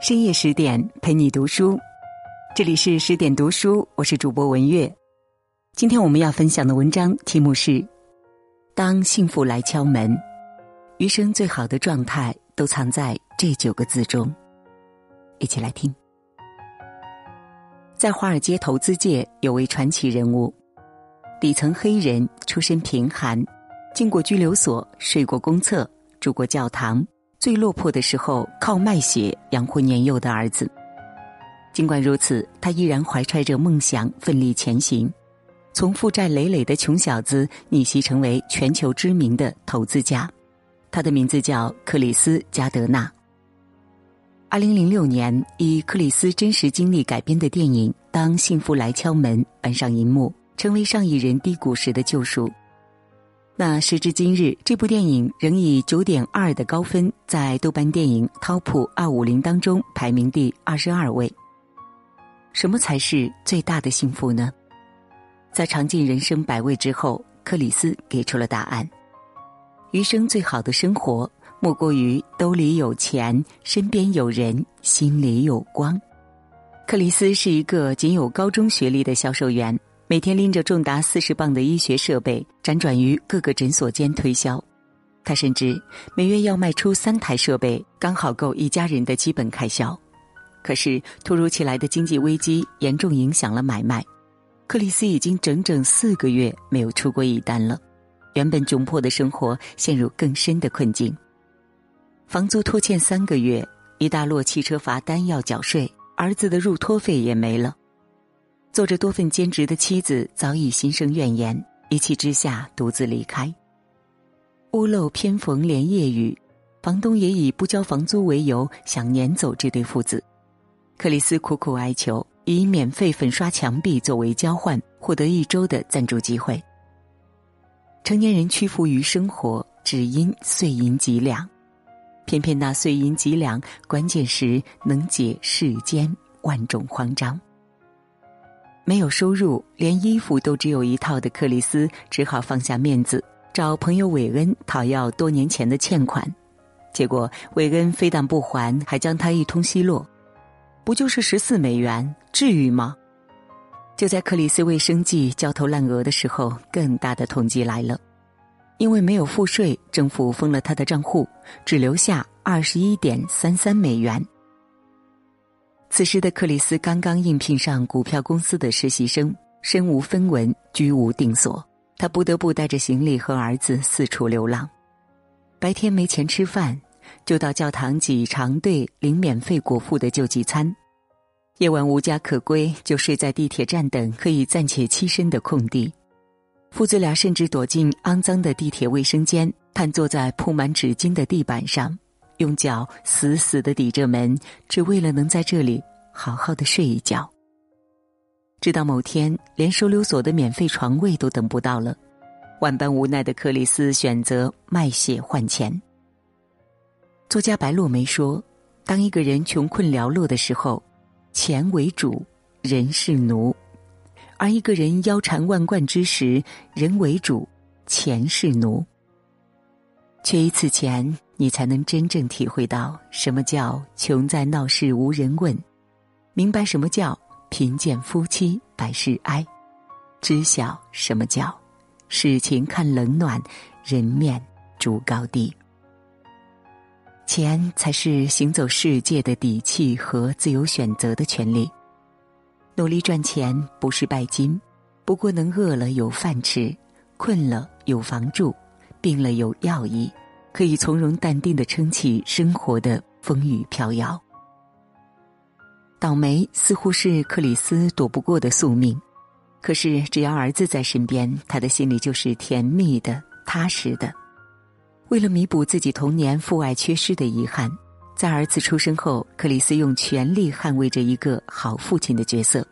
深夜十点陪你读书，这里是十点读书，我是主播文月。今天我们要分享的文章题目是《当幸福来敲门》，余生最好的状态都藏在这九个字中。一起来听。在华尔街投资界有位传奇人物，底层黑人，出身贫寒，进过拘留所，睡过公厕，住过教堂。最落魄的时候，靠卖血养活年幼的儿子。尽管如此，他依然怀揣着梦想，奋力前行，从负债累累的穷小子逆袭成为全球知名的投资家。他的名字叫克里斯·加德纳。二零零六年，以克里斯真实经历改编的电影《当幸福来敲门》搬上银幕，成为上亿人低谷时的救赎。那时至今日，这部电影仍以九点二的高分在豆瓣电影 TOP 二五零当中排名第二十二位。什么才是最大的幸福呢？在尝尽人生百味之后，克里斯给出了答案：余生最好的生活，莫过于兜里有钱，身边有人，心里有光。克里斯是一个仅有高中学历的销售员。每天拎着重达四十磅的医学设备，辗转于各个诊所间推销。他甚至每月要卖出三台设备，刚好够一家人的基本开销。可是突如其来的经济危机严重影响了买卖，克里斯已经整整四个月没有出过一单了。原本窘迫的生活陷入更深的困境，房租拖欠三个月，一大摞汽车罚单要缴税，儿子的入托费也没了。做着多份兼职的妻子早已心生怨言，一气之下独自离开。屋漏偏逢连夜雨，房东也以不交房租为由想撵走这对父子。克里斯苦苦哀求，以免费粉刷墙壁作为交换，获得一周的赞助机会。成年人屈服于生活，只因碎银几两，偏偏那碎银几两，关键时能解世间万种慌张。没有收入，连衣服都只有一套的克里斯，只好放下面子，找朋友韦恩讨要多年前的欠款。结果韦恩非但不还，还将他一通奚落：“不就是十四美元，至于吗？”就在克里斯为生计焦头烂额的时候，更大的痛击来了，因为没有付税，政府封了他的账户，只留下二十一点三三美元。此时的克里斯刚刚应聘上股票公司的实习生，身无分文，居无定所，他不得不带着行李和儿子四处流浪。白天没钱吃饭，就到教堂挤长队领免费果腹的救济餐；夜晚无家可归，就睡在地铁站等可以暂且栖身的空地。父子俩甚至躲进肮脏的地铁卫生间，瘫坐在铺满纸巾的地板上。用脚死死的抵着门，只为了能在这里好好的睡一觉。直到某天，连收留所的免费床位都等不到了，万般无奈的克里斯选择卖血换钱。作家白落梅说：“当一个人穷困寥落的时候，钱为主，人是奴；而一个人腰缠万贯之时，人为主，钱是奴。缺一次钱。”你才能真正体会到什么叫穷在闹市无人问，明白什么叫贫贱夫妻百事哀，知晓什么叫事情看冷暖，人面逐高低。钱才是行走世界的底气和自由选择的权利。努力赚钱不是拜金，不过能饿了有饭吃，困了有房住，病了有药医。可以从容淡定的撑起生活的风雨飘摇。倒霉似乎是克里斯躲不过的宿命，可是只要儿子在身边，他的心里就是甜蜜的、踏实的。为了弥补自己童年父爱缺失的遗憾，在儿子出生后，克里斯用全力捍卫着一个好父亲的角色，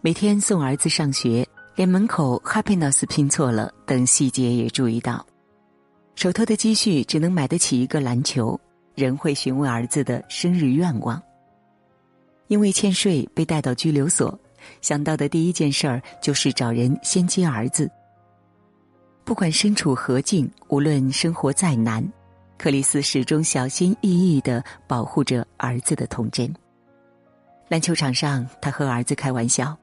每天送儿子上学，连门口 “happiness” 拼错了等细节也注意到。手头的积蓄只能买得起一个篮球，仍会询问儿子的生日愿望。因为欠税被带到拘留所，想到的第一件事儿就是找人先接儿子。不管身处何境，无论生活再难，克里斯始终小心翼翼的保护着儿子的童真。篮球场上，他和儿子开玩笑：“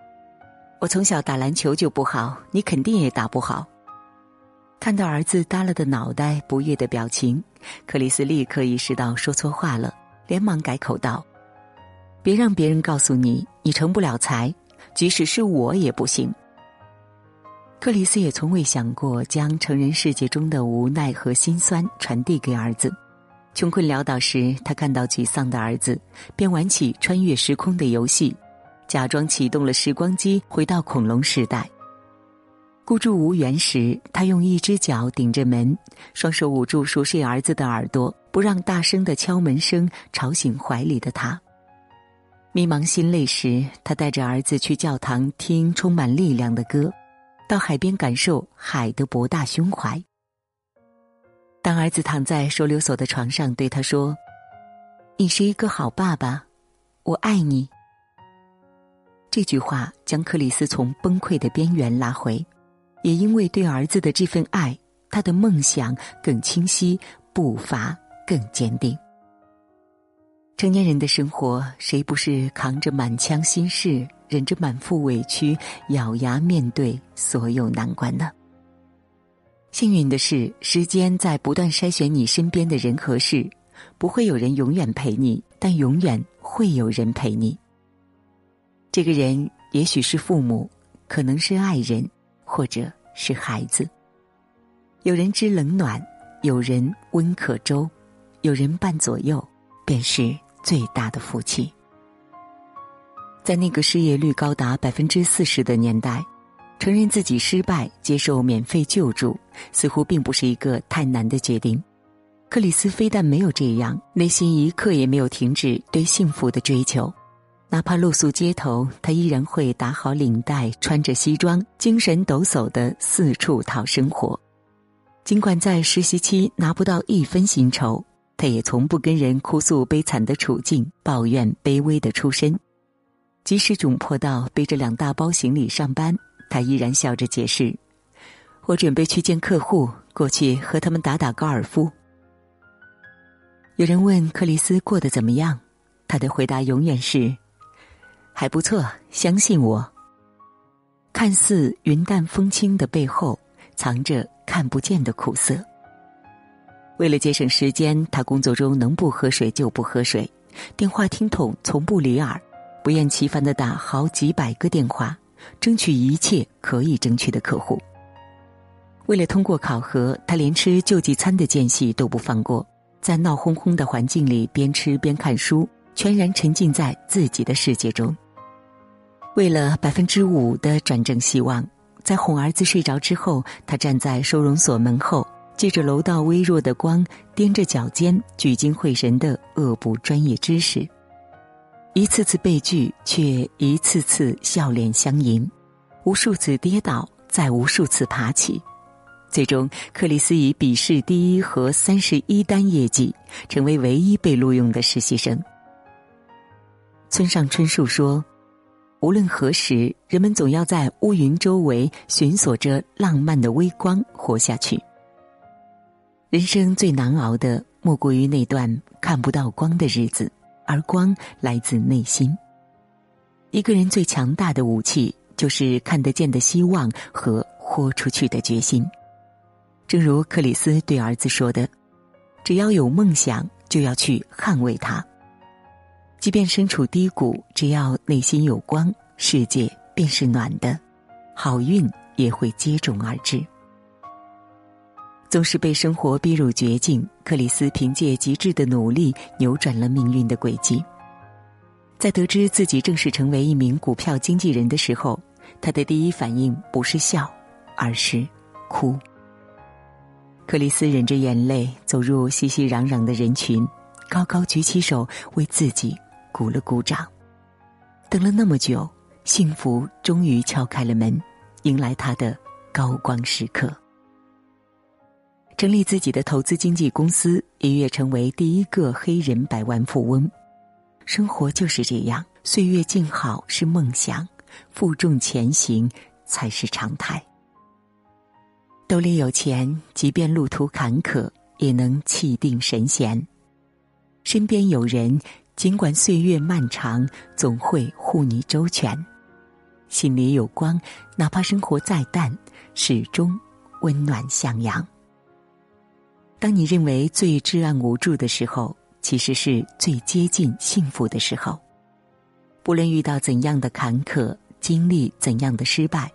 我从小打篮球就不好，你肯定也打不好。”看到儿子耷拉的脑袋、不悦的表情，克里斯立刻意识到说错话了，连忙改口道：“别让别人告诉你你成不了才，即使是我也不行。”克里斯也从未想过将成人世界中的无奈和心酸传递给儿子。穷困潦倒时，他看到沮丧的儿子，便玩起穿越时空的游戏，假装启动了时光机，回到恐龙时代。孤注无援时，他用一只脚顶着门，双手捂住熟睡儿子的耳朵，不让大声的敲门声吵醒怀里的他。迷茫心累时，他带着儿子去教堂听充满力量的歌。到海边感受海的博大胸怀。当儿子躺在收留所的床上，对他说：“你是一个好爸爸，我爱你。”这句话将克里斯从崩溃的边缘拉回，也因为对儿子的这份爱，他的梦想更清晰，步伐更坚定。成年人的生活，谁不是扛着满腔心事？忍着满腹委屈，咬牙面对所有难关呢。幸运的是，时间在不断筛选你身边的人和事，不会有人永远陪你，但永远会有人陪你。这个人也许是父母，可能是爱人，或者是孩子。有人知冷暖，有人温可周，有人伴左右，便是最大的福气。在那个失业率高达百分之四十的年代，承认自己失败、接受免费救助，似乎并不是一个太难的决定。克里斯非但没有这样，内心一刻也没有停止对幸福的追求。哪怕露宿街头，他依然会打好领带，穿着西装，精神抖擞的四处讨生活。尽管在实习期拿不到一分薪酬，他也从不跟人哭诉悲惨的处境，抱怨卑微的出身。即使窘迫到背着两大包行李上班，他依然笑着解释：“我准备去见客户，过去和他们打打高尔夫。”有人问克里斯过得怎么样，他的回答永远是：“还不错，相信我。”看似云淡风轻的背后，藏着看不见的苦涩。为了节省时间，他工作中能不喝水就不喝水，电话听筒从不离耳。不厌其烦的打好几百个电话，争取一切可以争取的客户。为了通过考核，他连吃救济餐的间隙都不放过，在闹哄哄的环境里边吃边看书，全然沉浸在自己的世界中。为了百分之五的转正希望，在哄儿子睡着之后，他站在收容所门后，借着楼道微弱的光，踮着脚尖，聚精会神的恶补专业知识。一次次被拒，却一次次笑脸相迎；无数次跌倒，再无数次爬起。最终，克里斯以笔试第一和三十一单业绩，成为唯一被录用的实习生。村上春树说：“无论何时，人们总要在乌云周围寻索着浪漫的微光，活下去。人生最难熬的，莫过于那段看不到光的日子。”而光来自内心。一个人最强大的武器，就是看得见的希望和豁出去的决心。正如克里斯对儿子说的：“只要有梦想，就要去捍卫它。即便身处低谷，只要内心有光，世界便是暖的，好运也会接踵而至。”总是被生活逼入绝境，克里斯凭借极致的努力扭转了命运的轨迹。在得知自己正式成为一名股票经纪人的时候，他的第一反应不是笑，而是哭。克里斯忍着眼泪走入熙熙攘攘的人群，高高举起手为自己鼓了鼓掌。等了那么久，幸福终于敲开了门，迎来他的高光时刻。成立自己的投资经纪公司，一跃成为第一个黑人百万富翁。生活就是这样，岁月静好是梦想，负重前行才是常态。兜里有钱，即便路途坎坷，也能气定神闲。身边有人，尽管岁月漫长，总会护你周全。心里有光，哪怕生活再淡，始终温暖向阳。当你认为最至暗无助的时候，其实是最接近幸福的时候。不论遇到怎样的坎坷，经历怎样的失败，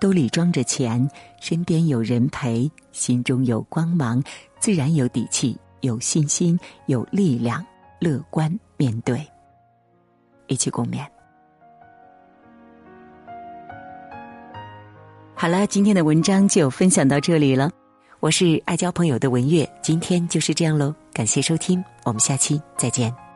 兜里装着钱，身边有人陪，心中有光芒，自然有底气、有信心、有力量，乐观面对。一起共勉。好了，今天的文章就分享到这里了。我是爱交朋友的文月，今天就是这样喽。感谢收听，我们下期再见。